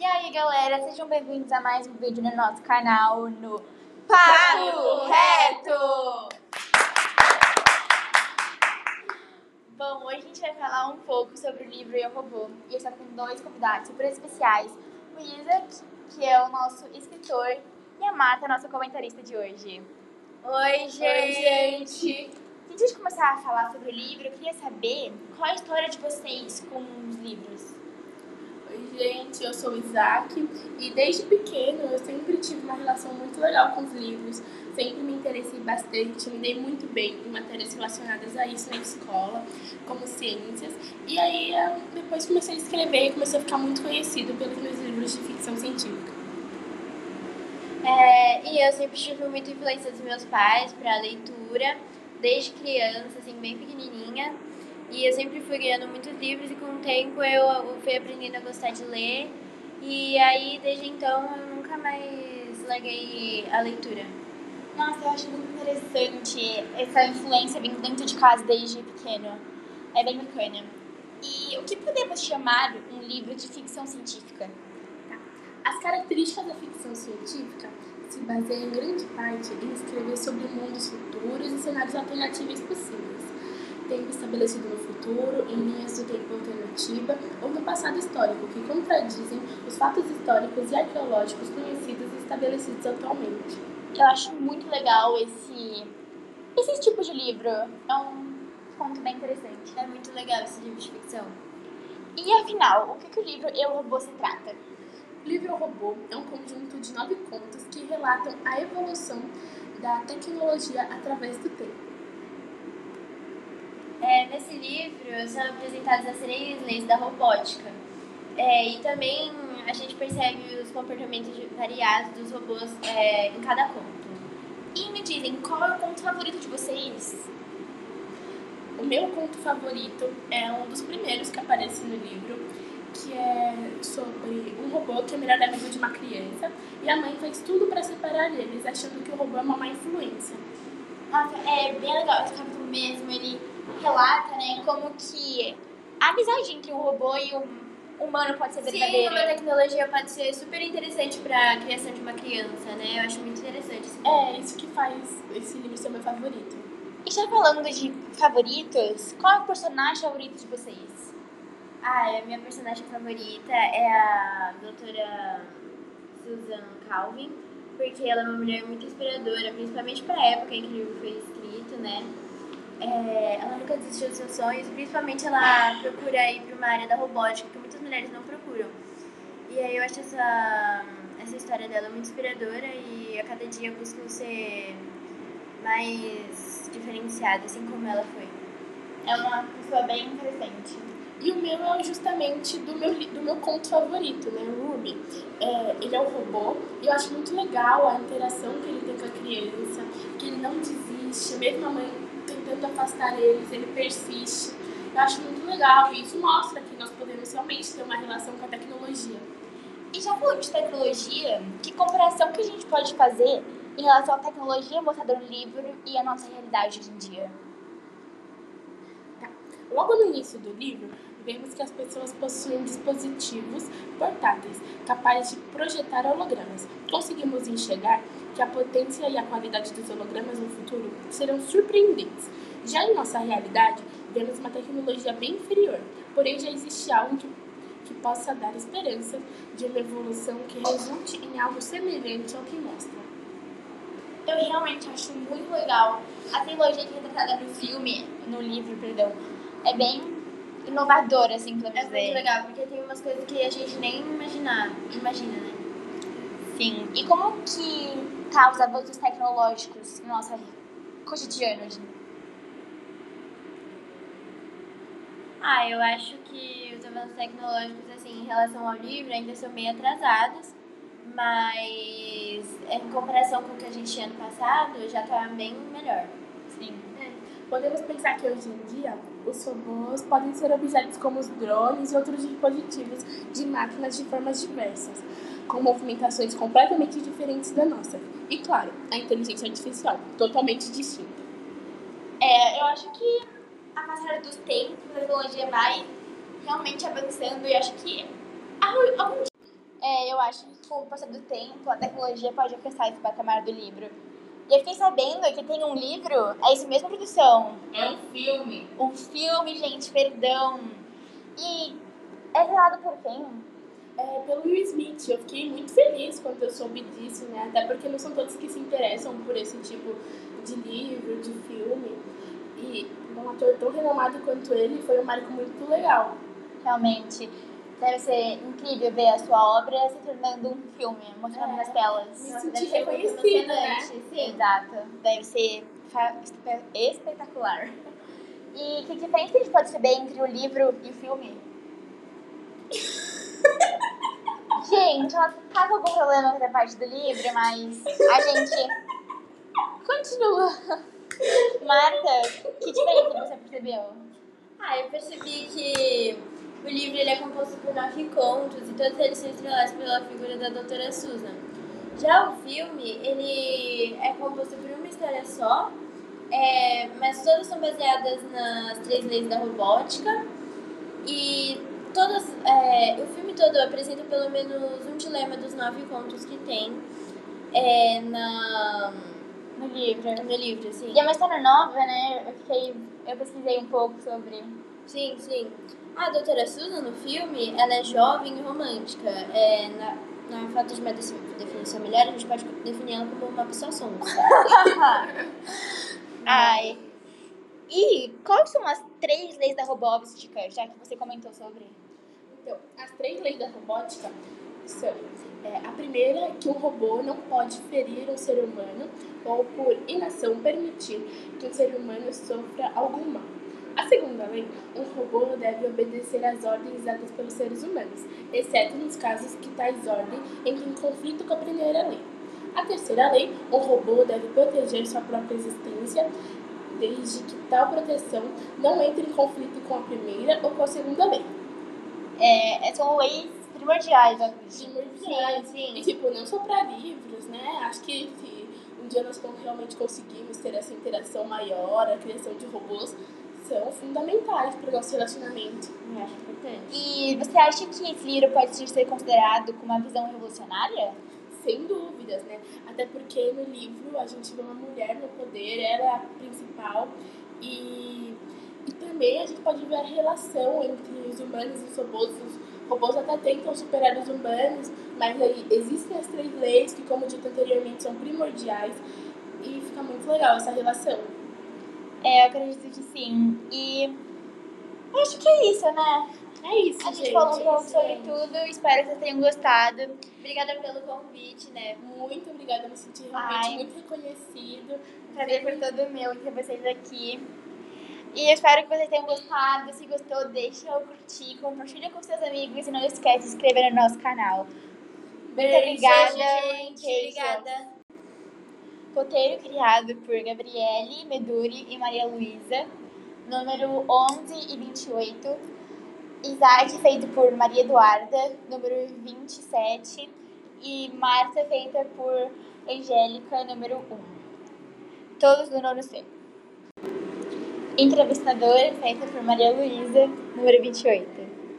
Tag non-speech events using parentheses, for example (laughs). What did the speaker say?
E aí, galera, sejam bem-vindos a mais um vídeo no nosso canal no Papo Reto! Bom, hoje a gente vai falar um pouco sobre o livro Eu Robô. E eu estou com dois convidados super especiais. O Isaac, que é o nosso escritor, e a Marta, nossa comentarista de hoje. Oi, gente! Oi, gente! Antes de começar a falar sobre o livro, eu queria saber qual é a história de vocês com os livros. Gente, eu sou o Isaac e desde pequeno eu sempre tive uma relação muito legal com os livros. Sempre me interessei bastante, me dei muito bem em matérias relacionadas a isso na escola, como ciências. E aí eu depois comecei a escrever e comecei a ficar muito conhecido pelos meus livros de ficção científica. É, e eu sempre tive muita influência dos meus pais para a leitura, desde criança, assim, bem pequenininha. E eu sempre fui ganhando muitos livros e com o tempo eu fui aprendendo a gostar de ler. E aí, desde então, eu nunca mais larguei a leitura. Nossa, eu acho muito interessante essa influência vindo dentro de casa desde pequeno. É bem bacana. E o que podemos chamar um livro de ficção científica? As características da ficção científica se baseiam em grande parte em escrever sobre mundos futuros e cenários alternativos possíveis, tempo estabelecido no futuro, em linhas do tempo alternativa ou no passado histórico, que contradizem os fatos históricos e arqueológicos conhecidos e estabelecidos atualmente. Eu acho muito legal esse, esse tipo de livro. É um ponto bem interessante. É muito legal esse livro de ficção. E afinal, o que, que o livro Eu Robô se trata? O livro Robô é um conjunto de nove contos que relatam a evolução da tecnologia através do tempo. Nesse livro são apresentadas as três leis da robótica. É, e também a gente percebe os comportamentos variados dos robôs é, em cada conto. E me dizem, qual é o conto favorito de vocês? O meu conto favorito é um dos primeiros que aparece no livro, que é sobre um robô que é melhor amigo de uma criança e a mãe faz tudo para separar eles, achando que o robô é uma má influência. Nossa, é bem legal esse capítulo mesmo. Ele relata, né, como que a amizade entre um robô e um humano pode ser verdadeira. Sim, uma tecnologia pode ser super interessante para a criação de uma criança, né? Eu acho muito interessante. Esse É isso que faz esse livro ser meu favorito. E já falando de favoritos, qual é o personagem favorito de vocês? Ah, a minha personagem favorita é a doutora Susan Calvin, porque ela é uma mulher muito inspiradora, principalmente para a época em que o livro foi escrito, né? É, ela nunca desistiu dos seus sonhos, principalmente ela procura ir para uma área da robótica que muitas mulheres não procuram. E aí eu acho essa, essa história dela muito inspiradora e a cada dia busco ser mais diferenciada, assim como ela foi. É uma pessoa bem interessante. E o meu é justamente do meu, do meu conto favorito, né? O Ruby. É, ele é um robô e eu acho muito legal a interação que ele tem com a criança, que ele não desiste, mesmo a mãe tentando afastar eles, ele persiste. Eu acho muito legal e isso mostra que nós podemos realmente ter uma relação com a tecnologia. E já falando de tecnologia, que comparação que a gente pode fazer em relação à tecnologia mostrada no livro e a nossa realidade hoje em dia? Tá. Logo no início do livro, vemos que as pessoas possuem dispositivos portáteis capazes de projetar hologramas. Conseguimos enxergar que a potência e a qualidade dos hologramas no futuro serão surpreendentes. Já em nossa realidade, vemos uma tecnologia bem inferior, porém já existe algo que, que possa dar esperança de uma evolução que resulte em algo semelhante ao que mostra. Eu realmente acho muito legal a tecnologia que é retratada no filme, no livro, perdão. É bem inovadora, assim, podemos É dizer. muito legal, porque tem umas coisas que a gente nem imaginar, imagina, né? Sim. E como que tá os avanços tecnológicos no nosso cotidiano hoje? Ah, eu acho que os avanços tecnológicos, assim, em relação ao livro, ainda são meio atrasados, mas em comparação com o que a gente tinha no passado, já tá bem melhor. Podemos pensar que hoje em dia os robôs podem ser objetos como os drones e outros dispositivos de máquinas de formas diversas, com movimentações completamente diferentes da nossa. E claro, a inteligência artificial, totalmente distinta. É, eu acho que a passar dos tempos, a tecnologia vai realmente avançando e eu acho que algum É, eu acho que com o passar do tempo, a tecnologia pode alcançar esse patamar do livro. E eu fiquei sabendo que tem um livro, é isso mesmo, produção? É um filme. Um filme, gente, perdão. E é revelado por quem? É, pelo Will Smith. Eu fiquei muito feliz quando eu soube disso, né? Até porque não são todos que se interessam por esse tipo de livro, de filme. E um ator tão renomado quanto ele foi um marco muito legal. Realmente. Deve ser incrível ver a sua obra se tornando um filme, mostrando É, nas telas. me muito reconhecida, né? Sim. Exato. Deve ser espetacular. E que diferença a gente pode saber entre o livro e o filme? (laughs) gente, ela tá com algum problema com a parte do livro, mas a gente continua. Marta, que diferença você percebeu? Ah, eu percebi que o livro ele é composto por nove contos e todos eles são estrelados pela figura da doutora Susan. Já o filme, ele é composto por uma história só, é, mas todas são baseadas nas três leis da robótica e todas, é, o filme todo apresenta pelo menos um dilema dos nove contos que tem é, na, No livro. no livro, assim. E é uma história nova, né? Eu fiquei. Eu pesquisei um pouco sobre. Sim, sim. A doutora Susan, no filme, ela é jovem e romântica. É, na, na falta de uma definição melhor, a gente pode definir ela como uma pessoa sonsa. (laughs) Ai. E quais são as três leis da robótica, já que você comentou sobre? Então, as três leis da robótica são: é, a primeira é que um robô não pode ferir um ser humano ou, por inação, permitir que um ser humano sofra algum mal. A segunda lei, um robô deve obedecer às ordens dadas pelos seres humanos, exceto nos casos que tais ordens entrem em conflito com a primeira lei. A terceira lei, um robô deve proteger sua própria existência, desde que tal proteção não entre em conflito com a primeira ou com a segunda lei. É, são leis primordiais, acredito. primordiais. sim. E, tipo, não só para livros, né? Acho que se um dia nós realmente conseguimos ter essa interação maior, a criação de robôs, são fundamentais para o nosso relacionamento. Eu acho importante. E você acha que esse livro pode ser considerado como uma visão revolucionária? Sem dúvidas, né? Até porque no livro a gente vê uma mulher no poder, ela é a principal. E, e também a gente pode ver a relação entre os humanos e os robôs. Os robôs até tentam superar os humanos, mas aí existem as três leis que, como dito anteriormente, são primordiais. E fica muito legal essa relação. É, eu acredito que sim. E eu acho que é isso, né? É isso, A gente falou um pouco sobre gente. tudo. Espero que vocês tenham gostado. Obrigada pelo convite, né? Muito obrigada, me senti realmente Ai. muito reconhecido. Prazer por todo meu ter vocês aqui. E eu espero que vocês tenham gostado. Se gostou, deixa eu curtir, compartilha com seus amigos e não esquece de se inscrever no nosso canal. Muito obrigada. gente. Beijo. Obrigada. Roteiro criado por Gabriele Meduri e Maria Luísa. Número 11 e 28. Isaac feito por Maria Eduarda. Número 27. E Marta feita por Angélica, número 1. Todos do nono C. Entrevistadora feita por Maria Luísa, número 28.